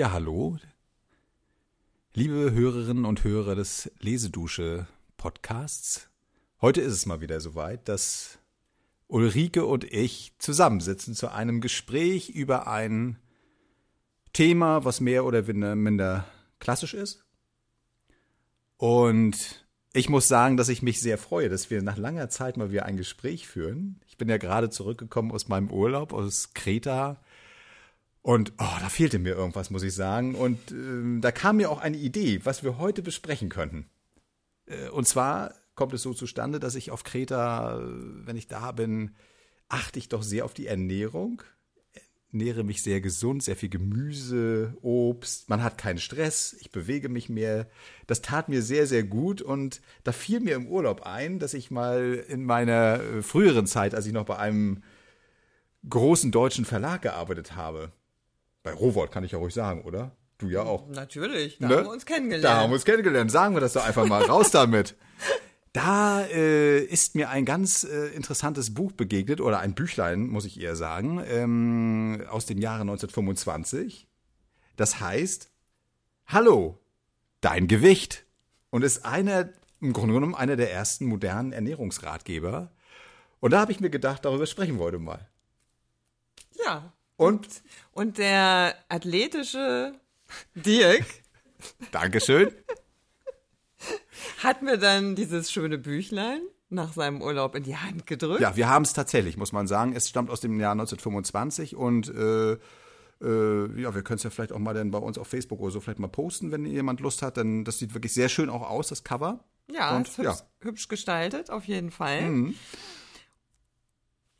Ja, hallo. Liebe Hörerinnen und Hörer des Lesedusche Podcasts. Heute ist es mal wieder soweit, dass Ulrike und ich zusammensitzen zu einem Gespräch über ein Thema, was mehr oder minder klassisch ist. Und ich muss sagen, dass ich mich sehr freue, dass wir nach langer Zeit mal wieder ein Gespräch führen. Ich bin ja gerade zurückgekommen aus meinem Urlaub aus Kreta. Und oh, da fehlte mir irgendwas, muss ich sagen. Und äh, da kam mir auch eine Idee, was wir heute besprechen könnten. Äh, und zwar kommt es so zustande, dass ich auf Kreta, wenn ich da bin, achte ich doch sehr auf die Ernährung ernähre mich sehr gesund, sehr viel Gemüse, Obst. Man hat keinen Stress, ich bewege mich mehr. Das tat mir sehr, sehr gut und da fiel mir im Urlaub ein, dass ich mal in meiner äh, früheren Zeit, als ich noch bei einem großen deutschen Verlag gearbeitet habe, bei Rowold kann ich ja ruhig sagen, oder? Du ja auch. Natürlich, da ne? haben wir uns kennengelernt. Da haben wir uns kennengelernt. Sagen wir das doch einfach mal raus damit. Da äh, ist mir ein ganz äh, interessantes Buch begegnet, oder ein Büchlein, muss ich eher sagen, ähm, aus dem Jahre 1925. Das heißt, Hallo, dein Gewicht. Und ist einer, im Grunde genommen, einer der ersten modernen Ernährungsratgeber. Und da habe ich mir gedacht, darüber sprechen wir heute mal. Ja. Und? Und der athletische Dirk. Dankeschön hat mir dann dieses schöne Büchlein nach seinem Urlaub in die Hand gedrückt. Ja, wir haben es tatsächlich, muss man sagen. Es stammt aus dem Jahr 1925 und äh, äh, ja, wir können es ja vielleicht auch mal dann bei uns auf Facebook oder so vielleicht mal posten, wenn jemand Lust hat. Denn das sieht wirklich sehr schön auch aus, das Cover. Ja, und, ist hübsch, ja. hübsch gestaltet, auf jeden Fall. Mhm.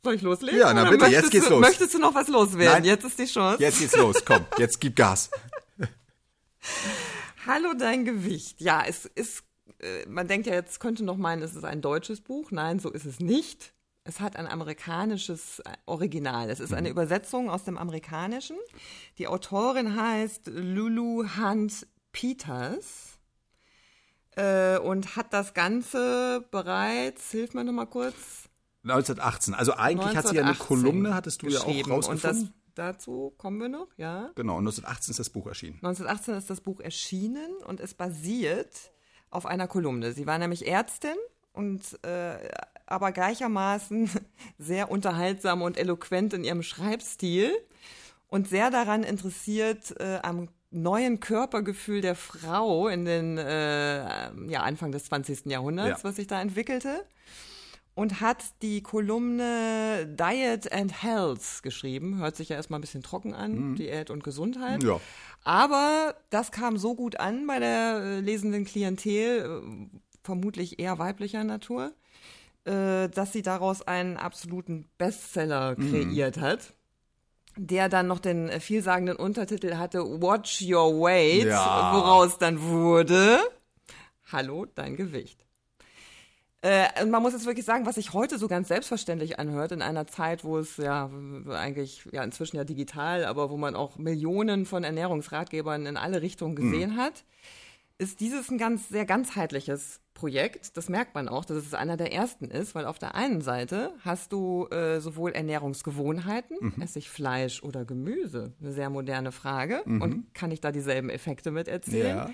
Soll ich loslegen? Ja, na bitte, jetzt geht's du, los. Möchtest du noch was loswerden? Nein, jetzt ist die Chance. Jetzt geht's los, komm, jetzt gib Gas. Hallo, dein Gewicht. Ja, es ist äh, man denkt ja jetzt, könnte noch meinen, es ist ein deutsches Buch. Nein, so ist es nicht. Es hat ein amerikanisches äh, Original. Es ist eine mhm. Übersetzung aus dem Amerikanischen. Die Autorin heißt Lulu Hunt Peters äh, und hat das Ganze bereits, hilf mir nochmal kurz. 1918. Also eigentlich hat sie ja eine Kolumne, hattest du ja auch rausgefunden. Und dazu kommen wir noch, ja. Genau, 1918 ist das Buch erschienen. 1918 ist das Buch erschienen und es basiert auf einer Kolumne. Sie war nämlich Ärztin und äh, aber gleichermaßen sehr unterhaltsam und eloquent in ihrem Schreibstil und sehr daran interessiert äh, am neuen Körpergefühl der Frau in den äh, ja, Anfang des 20. Jahrhunderts, ja. was sich da entwickelte. Und hat die Kolumne Diet and Health geschrieben. Hört sich ja erstmal ein bisschen trocken an, mhm. Diät und Gesundheit. Ja. Aber das kam so gut an bei der äh, lesenden Klientel, äh, vermutlich eher weiblicher Natur, äh, dass sie daraus einen absoluten Bestseller mhm. kreiert mhm. hat der dann noch den vielsagenden Untertitel hatte Watch Your Weight, ja. woraus dann wurde Hallo, dein Gewicht. Äh, und man muss jetzt wirklich sagen, was sich heute so ganz selbstverständlich anhört, in einer Zeit, wo es ja eigentlich, ja inzwischen ja digital, aber wo man auch Millionen von Ernährungsratgebern in alle Richtungen mhm. gesehen mhm. hat, ist dieses ein ganz, sehr ganzheitliches Projekt. Das merkt man auch, dass es einer der ersten ist, weil auf der einen Seite hast du äh, sowohl Ernährungsgewohnheiten, mhm. esse ich Fleisch oder Gemüse, eine sehr moderne Frage, mhm. und kann ich da dieselben Effekte mit erzielen? Ja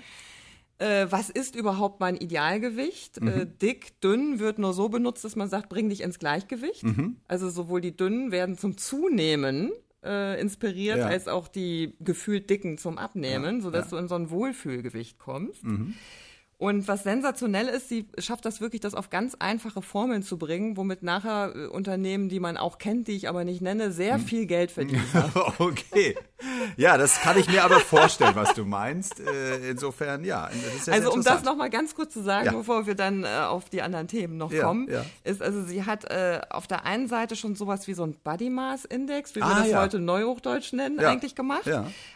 äh, was ist überhaupt mein Idealgewicht? Äh, mhm. Äh, dick, dünn wird nur so benutzt, dass man sagt, bring dich ins Gleichgewicht. Mhm. Also sowohl die dünnen werden zum Zunehmen äh, inspiriert, ja. als auch die gefühlt dicken zum Abnehmen, ja. sodass ja. du in so ein Wohlfühlgewicht kommst. Mhm. Und was sensationell ist, sie schafft das wirklich, das auf ganz einfache Formeln zu bringen, womit nachher äh, Unternehmen, die man auch kennt, die ich aber nicht nenne, sehr hm. viel Geld verdienen. okay. Ja, das kann ich mir aber vorstellen, was du meinst. Äh, insofern, ja. ja also um das nochmal ganz kurz zu sagen, ja. bevor wir dann äh, auf die anderen Themen noch ja, kommen, ist also sie hat äh, auf der einen Seite schon sowas wie so ein Body Mass Index, wie wir ah, das heute Neuhochdeutsch nennen, eigentlich gemacht.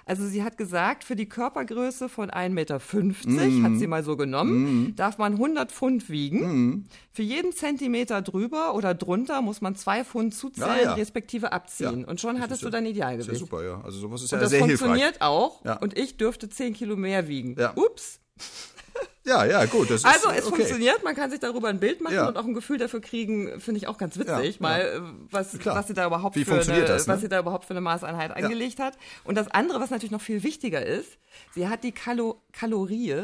Also sie hat gesagt, für die Körpergröße von 1,50 Meter mm. hat sie mal so genommen genommen, mhm. darf man 100 Pfund wiegen. Mhm. Für jeden Zentimeter drüber oder drunter muss man zwei Pfund zuzählen, ja, ja. respektive abziehen. Ja. Und schon das hattest du dein Idealgewicht. Super, ja. Also sowas ist und ja sehr hilfreich. Das funktioniert auch. Und ich dürfte 10 Kilo mehr wiegen. Ups. Ja, ja, gut. Das Also ist, es okay. funktioniert, man kann sich darüber ein Bild machen Ja. und auch ein Gefühl dafür kriegen, finde ich auch ganz witzig, Ja, mal äh, was, Klar. was sie da überhaupt Wie für funktioniert eine, das, ne? was sie da überhaupt für eine Maßeinheit angelegt hat. Und das andere, was natürlich noch viel wichtiger ist, sie hat die Kalo Kalorie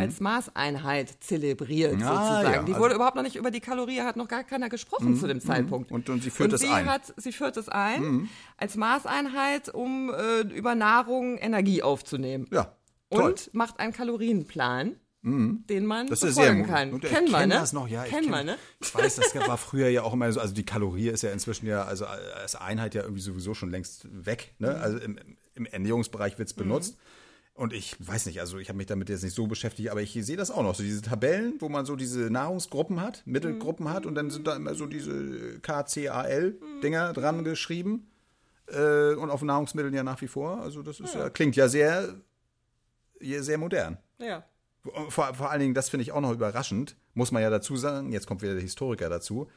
als Maßeinheit zelebriert Mhm. Ah, sozusagen. ja. Die Also- wurde überhaupt noch nicht über die Kalorie, hat noch gar keiner gesprochen zu dem Zeitpunkt. Und- und sie führt und es sie ein. Mhm. Hat, sie führt es ein als Maßeinheit, um äh, über Nahrung Energie aufzunehmen. Ja, toll. Und macht einen Kalorienplan, den man Das ist sehr kann. Und ich Kennen wir, ne? das noch, ja. ich Kennen kenn- wir, ne? Ich weiß, das war früher ja auch immer so, also die Kalorie ist ja inzwischen ja, also als Einheit ja irgendwie sowieso schon längst weg, Mhm. ne? Also im, im Ernährungsbereich wird es benutzt. Und ich weiß nicht, also ich habe mich damit jetzt nicht so beschäftigt, aber ich sehe das auch noch, so diese Tabellen, wo man so diese Nahrungsgruppen hat, Mittelgruppen hat und dann sind da immer so diese KCAL-Dinger dran geschrieben. Äh, und auf Nahrungsmitteln ja nach wie vor. Also das ist ja, klingt ja sehr, sehr modern. Ja. Vor, vor allen Dingen, das finde ich auch noch überraschend, muss man ja dazu sagen, jetzt kommt wieder der Historiker dazu.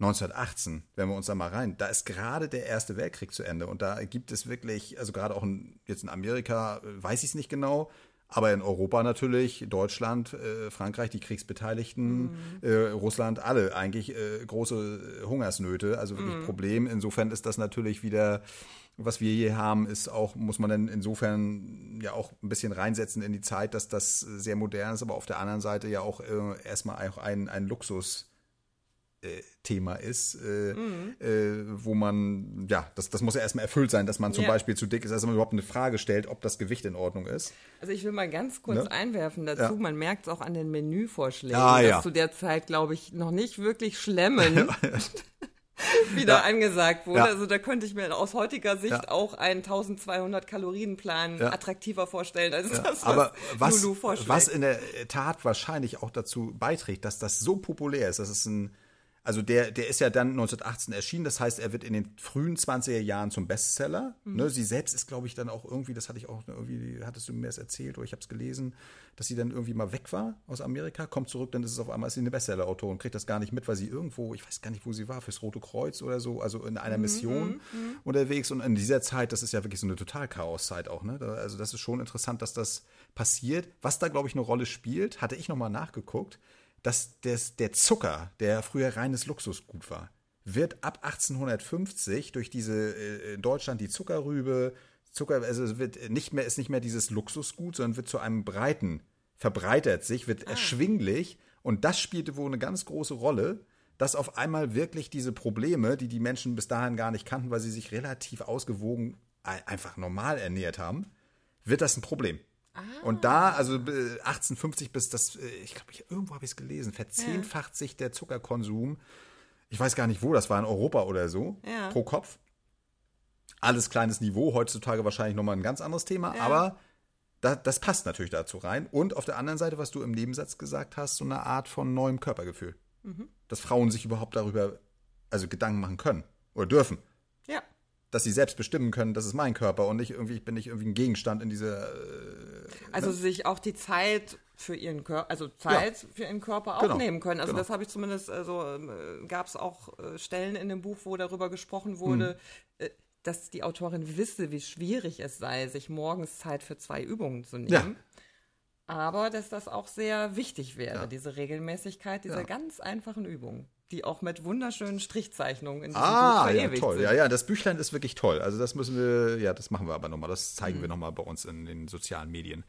1918, wenn wir uns da mal rein, da ist gerade der Erste Weltkrieg zu Ende und da gibt es wirklich, also gerade auch in, jetzt in Amerika, äh, weiß ich es nicht genau, aber in Europa natürlich, Deutschland, äh, Frankreich, die Kriegsbeteiligten, äh, Russland, alle eigentlich äh, große Hungersnöte, also wirklich Problem. Insofern ist das natürlich wieder, was wir hier haben, ist auch, muss man dann insofern ja auch ein bisschen reinsetzen in die Zeit, dass das sehr modern ist, aber auf der anderen Seite ja auch äh, erstmal auch ein, ein Luxus. äh, Thema ist, äh, äh, wo man, ja, das, das muss ja erstmal erfüllt sein, dass man zum Ja. Beispiel zu dick ist, dass man überhaupt eine Frage stellt, ob das Gewicht in Ordnung ist. Also ich will mal ganz kurz Ne? einwerfen dazu, Ja. man merkt es auch an den Menüvorschlägen, Ah, dass ja. zu der Zeit, glaube ich, noch nicht wirklich schlemmen wieder angesagt wurde. Ja. Also da könnte ich mir aus heutiger Sicht Ja. auch einen 1200 Kalorienplan Ja. attraktiver vorstellen als das, was Aber was, Lulu vorschlägt. was in der Tat wahrscheinlich auch dazu beiträgt, dass das so populär ist, das ist ein, also der, der ist ja dann 1918 erschienen, das heißt, er wird in den frühen 20er Jahren zum Bestseller. Mhm. Ne, sie selbst ist, glaube ich, dann auch irgendwie, das hatte ich auch irgendwie, hattest du mir das erzählt oder ich habe es gelesen, dass sie dann irgendwie mal weg war aus Amerika, kommt zurück, dann ist es auf einmal ist sie eine Bestseller-Autorin, kriegt das gar nicht mit, weil sie irgendwo, ich weiß gar nicht, wo sie war, fürs Rote Kreuz oder so, also in Mhm, einer Mission unterwegs und in dieser Zeit, das ist ja wirklich so eine total Chaoszeit auch, ne? Also das ist schon interessant, dass das passiert. Was da, glaube ich, eine Rolle spielt, hatte ich nochmal nachgeguckt, dass des, der Zucker, der früher reines Luxusgut war, wird ab 1850 durch diese äh, in Deutschland die Zuckerrübe, Zucker, also es wird nicht mehr, ist nicht mehr dieses Luxusgut, sondern wird zu einem breiten, verbreitert sich, wird erschwinglich und das spielte wohl eine ganz große Rolle, dass auf einmal wirklich diese Probleme, die die Menschen bis dahin gar nicht kannten, weil sie sich relativ ausgewogen ein- einfach normal ernährt haben, wird das ein Problem. Und da, also äh, 1850 bis das, äh, ich glaube, ich, irgendwo habe ich es gelesen, verzehnfacht sich der Zuckerkonsum. Ich weiß gar nicht wo, das war in Europa oder so, Ja. pro Kopf. Alles kleines Niveau, heutzutage wahrscheinlich nochmal ein ganz anderes Thema, aber da, das passt natürlich dazu rein. Und auf der anderen Seite, was du im Nebensatz gesagt hast, so eine Art von neuem Körpergefühl. Dass Frauen sich überhaupt darüber, also Gedanken machen können oder dürfen ja. Dass sie selbst bestimmen können, das ist mein Körper und nicht irgendwie, ich bin nicht irgendwie ein Gegenstand in dieser. Äh, Also sich auch die Zeit für ihren Körper, also Zeit für ihren Körper auch Genau, nehmen können. Also genau. das habe ich zumindest, also äh, gab es auch äh, Stellen in dem Buch, wo darüber gesprochen wurde, Hm. äh, dass die Autorin wisse, wie schwierig es sei, sich morgens Zeit für zwei Übungen zu nehmen. Ja. Aber dass das auch sehr wichtig wäre, Ja. diese Regelmäßigkeit dieser Ja. ganz einfachen Übungen, die auch mit wunderschönen Strichzeichnungen in diesem Buch ah, ja, verewigt toll. sind. Ja, ja, das Büchlein ist wirklich toll. Also das müssen wir, ja, das machen wir aber nochmal. Das zeigen Mhm. wir nochmal bei uns in den sozialen Medien.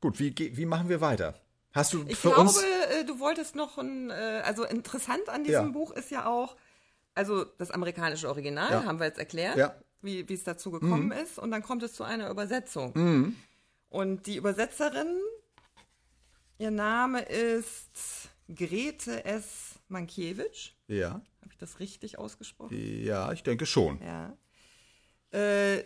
Gut, wie, wie machen wir weiter? Hast du Ich für glaube, uns. äh, du wolltest noch ein, äh, also interessant an diesem Ja. Buch ist ja auch, also das amerikanische Original Ja. haben wir jetzt erklärt, Ja. wie wie es dazu gekommen ist, und dann kommt es zu einer Übersetzung. Und die Übersetzerin, ihr Name ist Grete S. Mankiewicz. Ja, Habe ich das richtig ausgesprochen? ja, ich denke schon. Ja. Äh,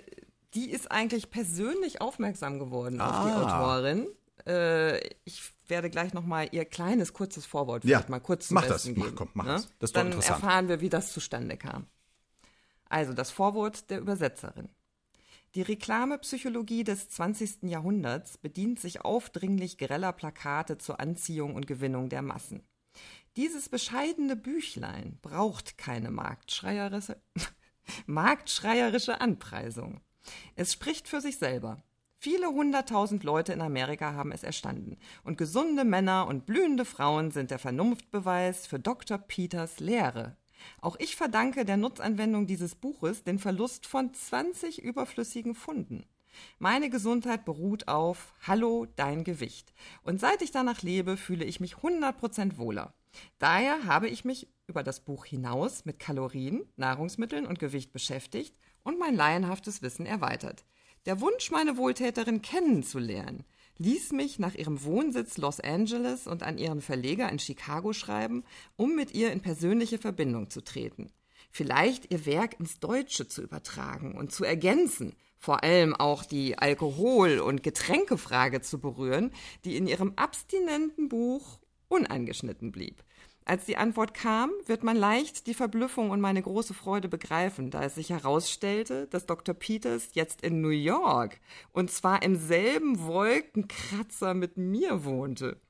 die ist eigentlich persönlich aufmerksam geworden auf die Ah. Autorin. Äh, ich werde gleich noch mal ihr kleines, kurzes Vorwort vielleicht Ja, mal kurz zum mach das. Besten Mach, geben. komm, mach ne? das. Das Dann erfahren wir, wie das zustande kam. Also das Vorwort der Übersetzerin. Die Reklamepsychologie des 20. Jahrhunderts bedient sich aufdringlich greller Plakate zur Anziehung und Gewinnung der Massen. Dieses bescheidene Büchlein braucht keine marktschreierische, marktschreierische Anpreisung. Es spricht für sich selber. Viele hunderttausend Leute in Amerika haben es erstanden. Und gesunde Männer und blühende Frauen sind der Vernunftbeweis für Dr. Peters Lehre. Auch ich verdanke der Nutzanwendung dieses Buches den Verlust von 20 überflüssigen Funden. Meine Gesundheit beruht auf Hallo, dein Gewicht. Und seit ich danach lebe, fühle ich mich 100% wohler. Daher habe ich mich über das Buch hinaus mit Kalorien, Nahrungsmitteln und Gewicht beschäftigt und mein laienhaftes Wissen erweitert. Der Wunsch, meine Wohltäterin kennenzulernen, ließ mich nach ihrem Wohnsitz Los Angeles und an ihren Verleger in Chicago schreiben, um mit ihr in persönliche Verbindung zu treten. Vielleicht ihr Werk ins Deutsche zu übertragen und zu ergänzen, vor allem auch die Alkohol- und Getränkefrage zu berühren, die in ihrem abstinenten Buch unangeschnitten blieb. Als die Antwort kam, wird man leicht die Verblüffung und meine große Freude begreifen, da es sich herausstellte, dass Dr. Peters jetzt in New York und zwar im selben Wolkenkratzer mit mir wohnte.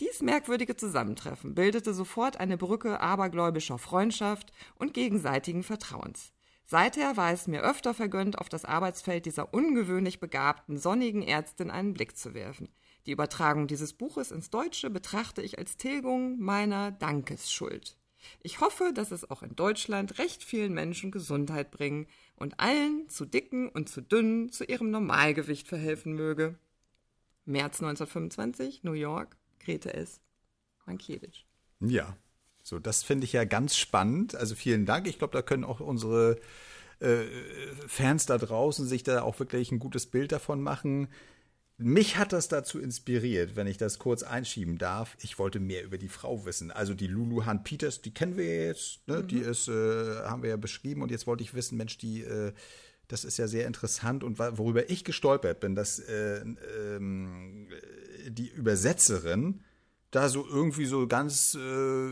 Dies merkwürdige Zusammentreffen bildete sofort eine Brücke abergläubischer Freundschaft und gegenseitigen Vertrauens. Seither war es mir öfter vergönnt, auf das Arbeitsfeld dieser ungewöhnlich begabten, sonnigen Ärztin einen Blick zu werfen. Die Übertragung dieses Buches ins Deutsche betrachte ich als Tilgung meiner Dankesschuld. Ich hoffe, dass es auch in Deutschland recht vielen Menschen Gesundheit bringen und allen zu dicken und zu dünnen zu ihrem Normalgewicht verhelfen möge. März 1925, New York, Grete S. Mankiewicz. Ja, so, das finde ich ja ganz spannend. Also vielen Dank. Ich glaube, da können auch unsere äh, Fans da draußen sich da auch wirklich ein gutes Bild davon machen. Mich hat das dazu inspiriert, wenn ich das kurz einschieben darf. Ich wollte mehr über die Frau wissen. Also die Lulu Han Peters, die kennen wir jetzt, ne? mhm. die ist, äh, haben wir ja beschrieben. Und jetzt wollte ich wissen, Mensch, die, äh, das ist ja sehr interessant. Und worüber ich gestolpert bin, dass äh, ähm, die Übersetzerin da so irgendwie so ganz äh,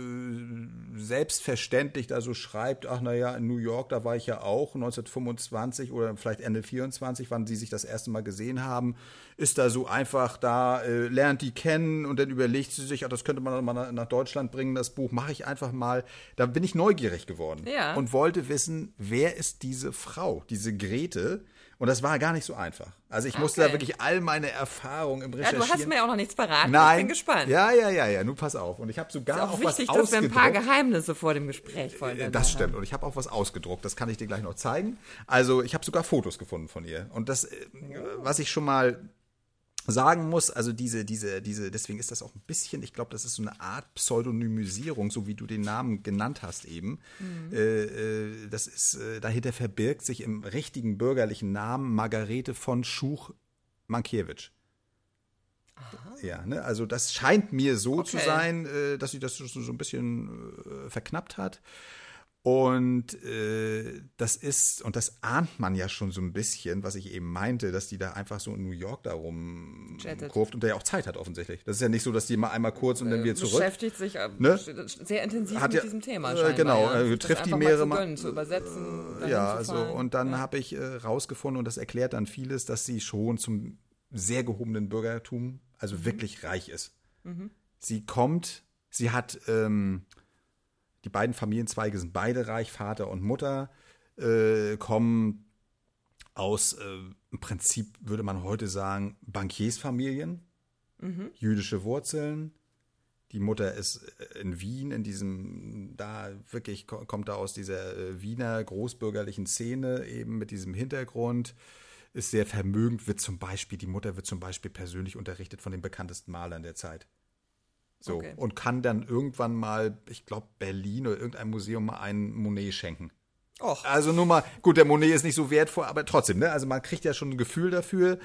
selbstverständlich da so schreibt, ach naja, in New York, da war ich ja auch 1925 oder vielleicht Ende 24, wann sie sich das erste Mal gesehen haben, ist da so einfach da, äh, lernt die kennen und dann überlegt sie sich, ach, das könnte man mal nach Deutschland bringen, das Buch mache ich einfach mal. Da bin ich neugierig geworden ja. und wollte wissen, wer ist diese Frau, diese Grete, und das war gar nicht so einfach. Also ich musste da wirklich all meine Erfahrungen im Recherchieren. Ja, du hast mir ja auch noch nichts verraten. Nein. Ich bin gespannt. Ja, ja, ja, ja. Nun pass auf. Und ich habe sogar ist auch, auch wichtig, was dass wir ein paar ausgedruckt. Geheimnisse vor dem Gespräch voneinander Das stimmt. Und ich habe auch was ausgedruckt. Das kann ich dir gleich noch zeigen. Also ich habe sogar Fotos gefunden von ihr. Und das, äh, was ich schon mal sagen muss, also diese, diese, diese, deswegen ist das auch ein bisschen, ich glaube, das ist so eine Art Pseudonymisierung, so wie du den Namen genannt hast eben. Mhm. Äh, äh, das ist, äh, dahinter verbirgt sich im richtigen bürgerlichen Namen Margarete von Schuch-Mankiewicz. Ja, ne? also das scheint mir so Okay. zu sein, äh, dass sie das so, so ein bisschen äh, verknappt hat. Und äh, das ist, und das ahnt man ja schon so ein bisschen, was ich eben meinte, dass die da einfach so in New York da rumkurft und der ja auch Zeit hat offensichtlich. Das ist ja nicht so, dass die mal einmal kurz und dann wieder zurück. Beschäftigt sich äh, Ne? sehr intensiv Hat mit ja- diesem Thema. äh, genau, ja. äh, trifft die mehrere mal zu gönnen, zu übersetzen. Ja, zu also und dann Ja. habe ich äh, rausgefunden und das erklärt dann vieles, dass sie schon zum sehr gehobenen Bürgertum, also Mhm. wirklich reich ist. Sie kommt, sie hat ähm, die beiden Familienzweige sind beide reich, Vater und Mutter, äh, kommen aus äh, im Prinzip würde man heute sagen Bankiersfamilien, jüdische Wurzeln. Die Mutter ist äh, in Wien, in diesem, da wirklich ko- kommt da aus dieser äh, Wiener großbürgerlichen Szene eben mit diesem Hintergrund, ist sehr vermögend, wird zum Beispiel, die Mutter wird zum Beispiel persönlich unterrichtet von den bekanntesten Malern der Zeit. So, Okay. und kann dann irgendwann mal, ich glaube, Berlin oder irgendein Museum mal einen Monet schenken. Och, Also nur mal, gut, der Monet ist nicht so wertvoll, aber trotzdem, ne? Also man kriegt ja schon ein Gefühl dafür.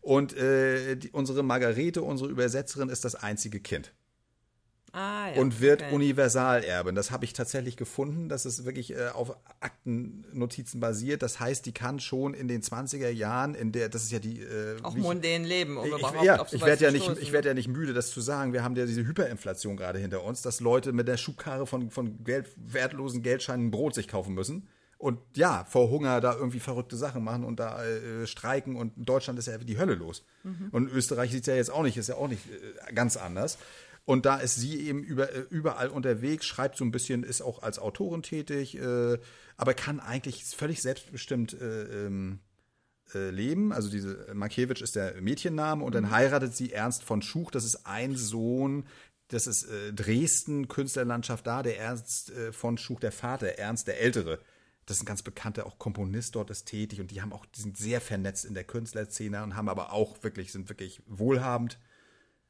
Und äh, die, unsere Margarete, unsere Übersetzerin, ist das einzige Kind ah, ja. und wird okay. Universalerbin. Das habe ich tatsächlich gefunden, dass es wirklich äh, auf Aktennotizen basiert. Das heißt, die kann schon in den 20er Jahren, in der, das ist ja die. Äh, Auch mondän leben, um ich, überhaupt ja, ich werde ja nicht, ich werde ja nicht müde, das zu sagen. Wir haben ja diese Hyperinflation gerade hinter uns, dass Leute mit der Schubkarre von, von Geld, wertlosen Geldscheinen ein Brot sich kaufen müssen. Und ja, vor Hunger da irgendwie verrückte Sachen machen und da äh, streiken. Und in Deutschland ist ja die Hölle los. Mhm. Und Österreich sieht es ja jetzt auch nicht, ist ja auch nicht äh, ganz anders. Und da ist sie eben über, äh, überall unterwegs, schreibt so ein bisschen, ist auch als Autorin tätig, äh, aber kann eigentlich völlig selbstbestimmt äh, ähm, äh, leben. Also diese Markiewicz ist der Mädchenname und dann heiratet sie Ernst von Schuch. Das ist ein Sohn. Das ist äh, Dresden, Künstlerlandschaft da. Der Ernst äh, von Schuch, der Vater, Ernst der Ältere. Das ist ein ganz bekannter auch Komponist dort ist tätig und die haben auch, die sind sehr vernetzt in der Künstlerszene und haben aber auch wirklich, sind wirklich wohlhabend.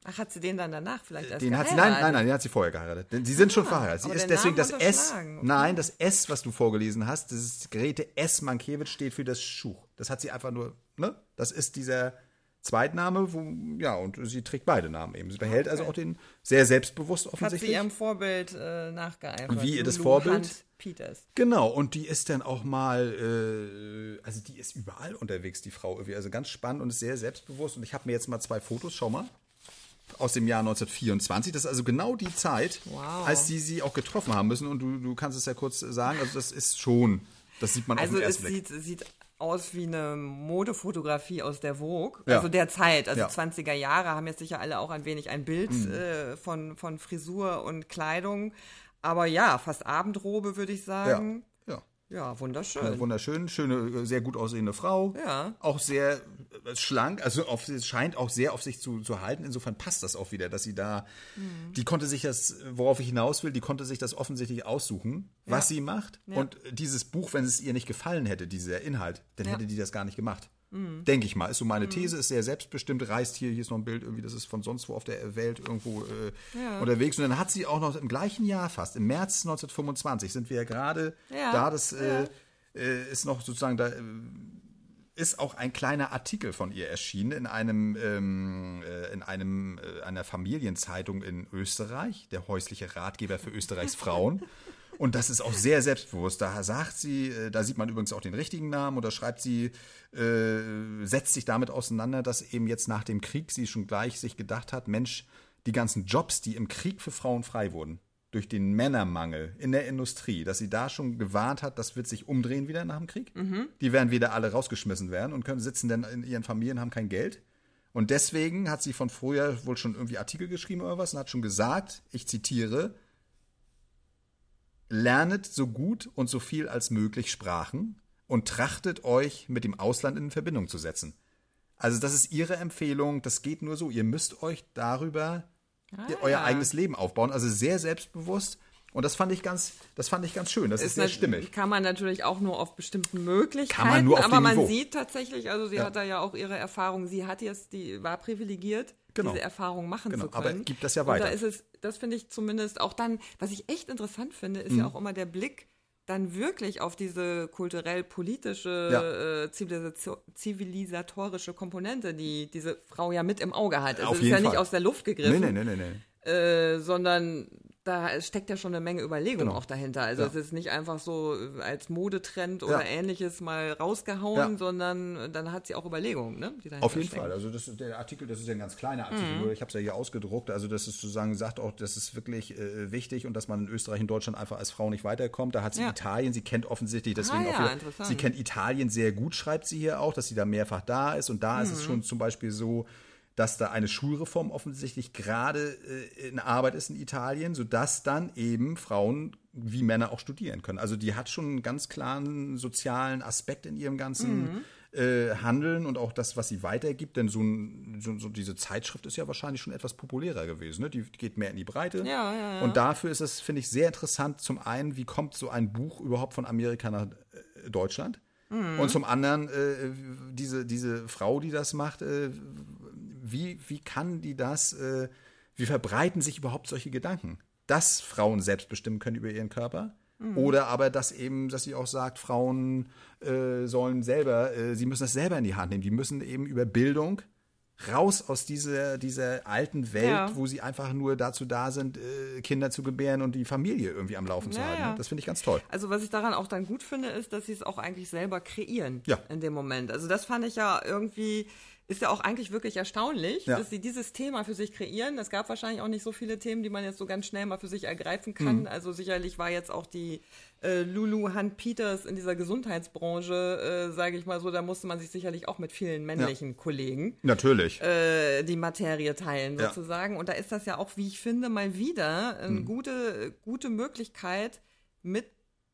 Ach, hat sie den dann danach vielleicht erst Den hat sie, geheiratet? nein, nein, nein, den hat sie vorher geheiratet. Denn sie sind schon verheiratet. Sie ist deswegen das S. okay. Nein, das S, was du vorgelesen hast, das ist Grete S. Mankiewicz, steht für das Schuch. Das hat sie einfach nur, ne? Das ist dieser Zweitname, wo, ja, und sie trägt beide Namen eben. Sie behält also auch den sehr selbstbewusst Hat sie offensichtlich. ihrem Vorbild äh, nachgeeifert. Wie ihr das Lulu Vorbild? Hunt Peters. Genau, und die ist dann auch mal, äh, also die ist überall unterwegs, die Frau irgendwie. Also ganz spannend und ist sehr selbstbewusst. Und ich habe mir jetzt mal zwei Fotos, schau mal, aus dem Jahr 1924. Das ist also genau die Zeit, Wow. als die sie auch getroffen haben müssen. Und du, du kannst es ja kurz sagen, also das ist schon, das sieht man Also auf den es ersten Blick. sieht, sieht aus wie eine Modefotografie aus der Vogue, Ja. also der Zeit, also Ja. 20er Jahre haben jetzt sicher alle auch ein wenig ein Bild Mhm. äh, von, von Frisur und Kleidung. Aber ja, fast Abendrobe würde ich sagen. Ja, ja. Ja, wunderschön. Ja, wunderschön, schöne, sehr gut aussehende Frau. Ja. Auch sehr äh, schlank, also auf, scheint auch sehr auf sich zu, zu halten. Insofern passt das auch wieder, dass sie da, Mhm. die konnte sich das, worauf ich hinaus will, die konnte sich das offensichtlich aussuchen, was sie macht. Und dieses Buch, wenn es ihr nicht gefallen hätte, dieser Inhalt, dann Ja. Hätte die das gar nicht gemacht. Denke ich mal. Ist so meine These, ist sehr selbstbestimmt, reist hier, hier ist noch ein Bild irgendwie, das ist von sonst wo auf der Welt irgendwo äh, Ja. unterwegs. Und dann hat sie auch noch im gleichen Jahr fast, im März 1925, sind wir ja gerade Ja. da, das äh, äh, ist noch sozusagen da. Äh, ist auch ein kleiner Artikel von ihr erschienen in einem ähm, äh, in einem äh, einer Familienzeitung in Österreich, der häusliche Ratgeber für Österreichs Frauen. Und das ist auch sehr selbstbewusst. Da sagt sie, äh, da sieht man übrigens auch den richtigen Namen oder schreibt sie, äh, setzt sich damit auseinander, dass eben jetzt nach dem Krieg sie schon gleich sich gedacht hat, Mensch, die ganzen Jobs, die im Krieg für Frauen frei wurden, durch den Männermangel in der Industrie, dass sie da schon gewarnt hat, das wird sich umdrehen wieder nach dem Krieg. Die werden wieder alle rausgeschmissen werden und können sitzen dann in ihren Familien, haben kein Geld. Und deswegen hat sie von früher wohl schon irgendwie Artikel geschrieben oder was und hat schon gesagt, ich zitiere, lernet so gut und so viel als möglich Sprachen und trachtet euch mit dem Ausland in Verbindung zu setzen. Also das ist ihre Empfehlung, das geht nur so. Ihr müsst euch darüber ihr- euer ja. eigenes Leben aufbauen. Also sehr selbstbewusst. Und das fand ich ganz, das fand ich ganz schön. Das ist, sehr nat- stimmig. Kann man natürlich auch nur auf bestimmten Möglichkeiten, Kann man nur auf aber man Niveau. sieht tatsächlich, also sie Ja. hat da ja auch ihre Erfahrung, sie hat jetzt, die war privilegiert, Genau. diese Erfahrung machen Genau, zu aber können. gibt das ja Und da weiter. ist es, das finde ich zumindest auch dann, was ich echt interessant finde, ist Mhm. ja auch immer der Blick dann wirklich auf diese kulturell-politische, Ja. äh, zivilisatorische Komponente, die diese Frau ja mit im Auge hat. Also Auf es ist ja nicht Fall. aus der Luft gegriffen Nee, nee, nee, nee, nee. äh, sondern da steckt ja schon eine Menge Überlegung Genau. auch dahinter. Also Ja. es ist nicht einfach so äh, als Modetrend oder Ja. ähnliches mal rausgehauen, Ja. sondern dann hat sie auch Überlegungen, ne? Auf jeden stecken. Fall. Also das ist der Artikel, das ist ja ein ganz kleiner Artikel, nur ich habe es ja hier ausgedruckt. Also das ist sozusagen sagt auch, das ist wirklich äh, wichtig und dass man in Österreich und Deutschland einfach als Frau nicht weiterkommt. Da hat sie. Italien, sie kennt offensichtlich deswegen Ah, auch wieder, sie kennt Italien sehr gut, schreibt sie hier auch, dass sie da mehrfach da ist und da ist Mhm. es schon zum Beispiel so, dass da eine Schulreform offensichtlich gerade äh, in Arbeit ist in Italien, sodass dann eben Frauen wie Männer auch studieren können. Also die hat schon einen ganz klaren sozialen Aspekt in ihrem ganzen Mhm. äh, Handeln und auch das, was sie weitergibt. Denn so, ein, so, so diese Zeitschrift ist ja wahrscheinlich schon etwas populärer gewesen. Ne? Die geht mehr in die Breite. Ja, ja, ja. Und dafür ist es, finde ich, sehr interessant. Zum einen, wie kommt so ein Buch überhaupt von Amerika nach äh, Deutschland? Mhm. Und zum anderen, äh, diese, diese Frau, die das macht, wie, wie kann die das, äh, wie verbreiten sich überhaupt solche Gedanken? Dass Frauen selbst bestimmen können über ihren Körper? Oder aber, dass eben, dass sie auch sagt, Frauen äh, sollen selber, äh, sie müssen das selber in die Hand nehmen. Die müssen eben über Bildung raus aus dieser, dieser alten Welt, Ja. wo sie einfach nur dazu da sind, äh, Kinder zu gebären und die Familie irgendwie am Laufen zu Ja, halten. Das finde ich ganz toll. Also was ich daran auch dann gut finde, ist, dass sie es auch eigentlich selber kreieren Ja. in dem Moment. Also das fand ich ja irgendwie, ist ja auch eigentlich wirklich erstaunlich, Ja. dass sie dieses Thema für sich kreieren. Es gab wahrscheinlich auch nicht so viele Themen, die man jetzt so ganz schnell mal für sich ergreifen kann. Mhm. Also sicherlich war jetzt auch die äh, Lulu Hunt Peters in dieser Gesundheitsbranche, äh, sage ich mal so, da musste man sich sicherlich auch mit vielen männlichen Kollegen Natürlich. äh, die Materie teilen Ja. sozusagen. Und da ist das ja auch, wie ich finde, mal wieder eine Mhm. gute, gute Möglichkeit, mit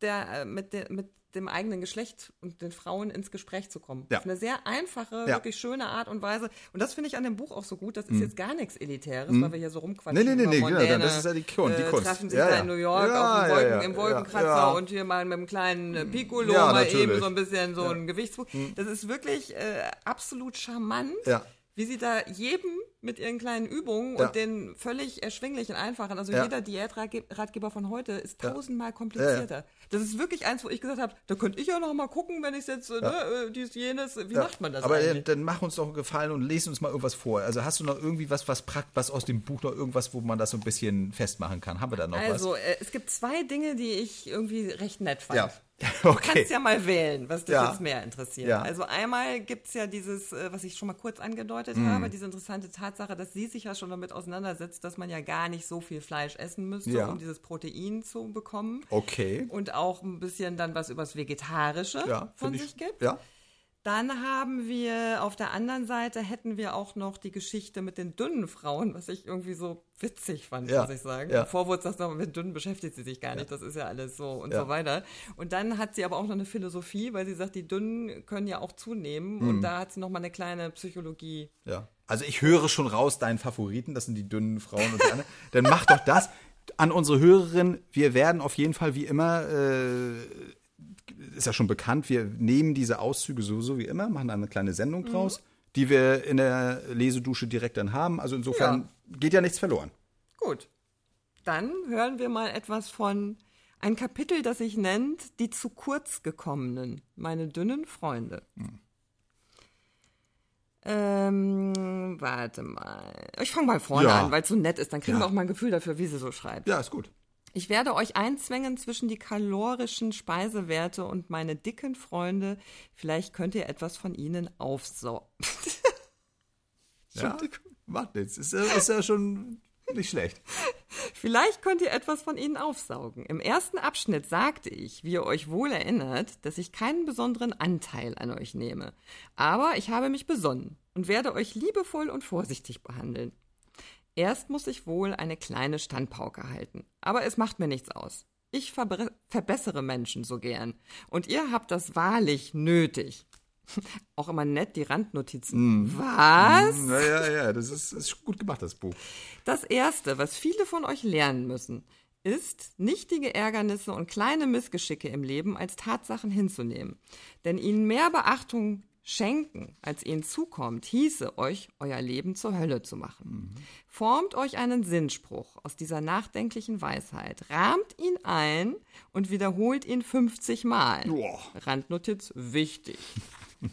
der, äh, mit, der, mit dem eigenen Geschlecht und den Frauen ins Gespräch zu kommen. Ja. Auf eine sehr einfache, Ja. wirklich schöne Art und Weise. Und das finde ich an dem Buch auch so gut. Das ist jetzt gar nichts Elitäres, weil wir hier so rumquatschen. Mhm. Nee, nee, nee, nee, genau, Mondäne, das ist ja die Kunst, die äh, Kunst. Treffen sich Ja, da in New York auf Wolken, im Wolkenkratzer und hier mal mit einem kleinen äh, Piccolo mal eben so ein bisschen so ein Gewichtsbuch. Das ist wirklich äh, absolut charmant. Ja. Wie sie da jedem mit ihren kleinen Übungen Ja. und den völlig erschwinglichen, einfachen, also Ja. jeder Diätratgeber von heute ist tausendmal komplizierter. Das ist wirklich eins, wo ich gesagt habe, da könnte ich ja noch mal gucken, wenn ich jetzt, äh, ne, äh, dies, jenes, wie macht man das Aber eigentlich? dann, dann mach uns doch einen Gefallen und lese uns mal irgendwas vor. Also hast du noch irgendwie was, was prakt, was aus dem Buch noch irgendwas, wo man das so ein bisschen festmachen kann? Haben wir da noch Also, äh, es gibt zwei Dinge, die ich irgendwie recht nett fand. Ja. Du Okay. kannst ja mal wählen, was dich Ja. jetzt mehr interessiert. Ja. Also einmal gibt's ja dieses, äh, was ich schon mal kurz angedeutet Mhm. habe, diese interessante Tatsache, dass sie sich ja schon damit auseinandersetzt, dass man ja gar nicht so viel Fleisch essen müsste, Ja. um dieses Protein zu bekommen. Okay. Und auch ein bisschen dann was übers Vegetarische von sich ich. gibt. Ja. Dann haben wir auf der anderen Seite hätten wir auch noch die Geschichte mit den dünnen Frauen, was ich irgendwie so witzig fand, Ja, muss ich sagen. ja. Vorwurz, dass noch mit dünnen beschäftigt sie sich gar nicht, das ist ja alles so und Ja. so weiter. Und dann hat sie aber auch noch eine Philosophie, weil sie sagt, die dünnen können ja auch zunehmen Mhm. und da hat sie noch mal eine kleine Psychologie. Ja. Also ich höre schon raus, deinen Favoriten, das sind die dünnen Frauen und anderen. Dann mach doch das. An unsere Hörerin, wir werden auf jeden Fall wie immer, äh, ist ja schon bekannt, wir nehmen diese Auszüge sowieso wie immer, machen da eine kleine Sendung Mhm. draus, die wir in der Lesedusche direkt dann haben. Also insofern geht ja nichts verloren. Gut. Dann hören wir mal etwas von ein Kapitel, das sich nennt Die zu kurz gekommenen, meine dünnen Freunde. Ähm, warte mal. Ich fange mal vorne Ja. an, weil es so nett ist. Dann kriegen Ja. wir auch mal ein Gefühl dafür, wie sie so schreibt. Ja, ist gut. Ich werde euch einzwängen zwischen die kalorischen Speisewerte und meine dicken Freunde. Vielleicht könnt ihr etwas von ihnen aufsaugen. Ja, macht nichts. Ist, ja- ist ja schon nicht schlecht. Vielleicht könnt ihr etwas von ihnen aufsaugen. Im ersten Abschnitt sagte ich, wie ihr euch wohl erinnert, dass ich keinen besonderen Anteil an euch nehme. Aber ich habe mich besonnen und werde euch liebevoll und vorsichtig behandeln. Erst muss ich wohl eine kleine Standpauke halten. Aber es macht mir nichts aus. Ich verbessere Menschen so gern. Und ihr habt das wahrlich nötig. Auch immer nett, die Randnotizen. Was? Ja, ja, ja, das ist, ist gut gemacht, das Buch. Das Erste, was viele von euch lernen müssen, ist, nichtige Ärgernisse und kleine Missgeschicke im Leben als Tatsachen hinzunehmen. Denn ihnen mehr Beachtung schenken, als ihnen zukommt, hieße euch, euer Leben zur Hölle zu machen. Formt euch einen Sinnspruch aus dieser nachdenklichen Weisheit, rahmt ihn ein und wiederholt ihn 50 Mal. Boah. Randnotiz wichtig.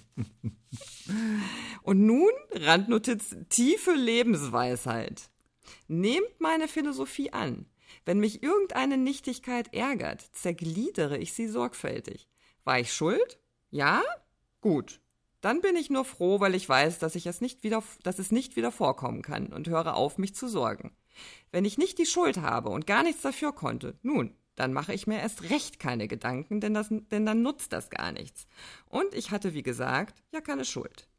Und nun Randnotiz tiefe Lebensweisheit. Nehmt meine Philosophie an. Wenn mich irgendeine Nichtigkeit ärgert, zergliedere ich sie sorgfältig. War ich schuld? Ja? Gut. Dann bin ich nur froh, weil ich weiß, dass, ich es nicht wieder, dass es nicht wieder vorkommen kann und höre auf, mich zu sorgen. Wenn ich nicht die Schuld habe und gar nichts dafür konnte, nun, dann mache ich mir erst recht keine Gedanken, denn, das, denn dann nutzt das gar nichts. Und ich hatte, wie gesagt, ja keine Schuld.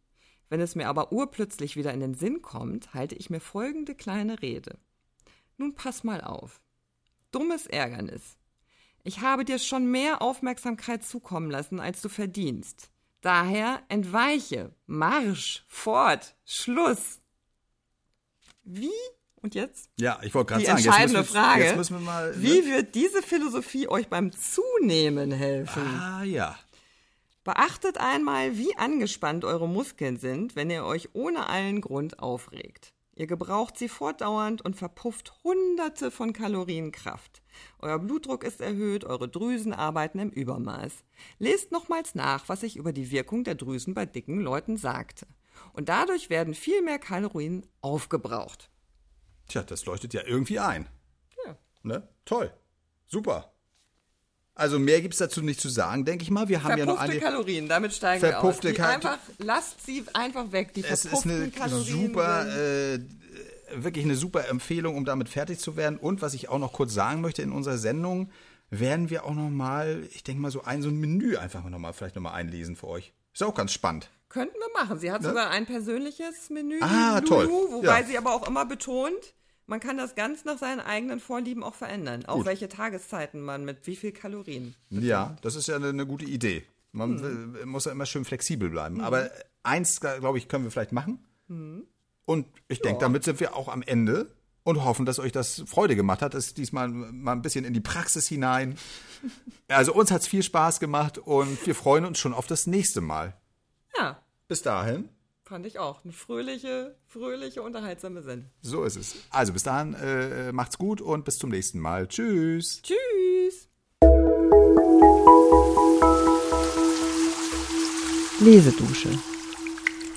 Wenn es mir aber urplötzlich wieder in den Sinn kommt, halte ich mir folgende kleine Rede. Nun pass mal auf. Dummes Ärgernis. Ich habe dir schon mehr Aufmerksamkeit zukommen lassen, als du verdienst. Daher entweiche, Marsch, fort, Schluss. Wie? Und jetzt? Ja, ich wollte gerade sagen, jetzt entscheidende müssen wir, Frage. Jetzt müssen wir mal. ne? Wie wird diese Philosophie euch beim Zunehmen helfen? Ah, ja. Beachtet einmal, wie angespannt eure Muskeln sind, wenn ihr euch ohne allen Grund aufregt. Ihr gebraucht sie fortdauernd und verpufft hunderte von Kalorien Kraft. Euer Blutdruck ist erhöht, eure Drüsen arbeiten im Übermaß. Lest nochmals nach, was ich über die Wirkung der Drüsen bei dicken Leuten sagte. Und dadurch werden viel mehr Kalorien aufgebraucht. Tja, das leuchtet ja irgendwie ein. Ja. Ne? Toll. Super. Also mehr gibt's dazu nicht zu sagen, denke ich mal. Wir haben ja noch Verpuffte eine. Kalorien, damit steigen Verpuffte wir Kal- einfach, lasst sie einfach weg, die Es ist eine Kalorien. super, äh, wirklich eine super Empfehlung, um damit fertig zu werden. Und was ich auch noch kurz sagen möchte in unserer Sendung, werden wir auch noch mal, ich denke mal so ein so ein Menü einfach noch mal vielleicht noch mal einlesen für euch. Ist auch ganz spannend. Könnten wir machen. Sie hat sogar ein persönliches Menü, Ah, die toll. Lulu, wobei Ja. sie aber auch immer betont, man kann das ganz nach seinen eigenen Vorlieben auch verändern. Auch Gut. welche Tageszeiten man mit wie viel Kalorien. Ja, das ist ja eine, eine gute Idee. Man Hm. muss ja immer schön flexibel bleiben. Aber eins, glaube ich, können wir vielleicht machen. Hm. Und ich denke, damit sind wir auch am Ende und hoffen, dass euch das Freude gemacht hat. Das ist diesmal mal ein bisschen in die Praxis hinein. Also uns hat es viel Spaß gemacht und wir freuen uns schon auf das nächste Mal. Ja, Bis dahin. Fand ich auch. Eine fröhliche, fröhliche, unterhaltsame Sinn. So ist es. Also bis dahin, äh, macht's gut und bis zum nächsten Mal. Tschüss. Tschüss. Lesedusche.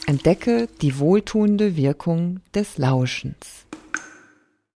Entdecke die wohltuende Wirkung des Lauschens.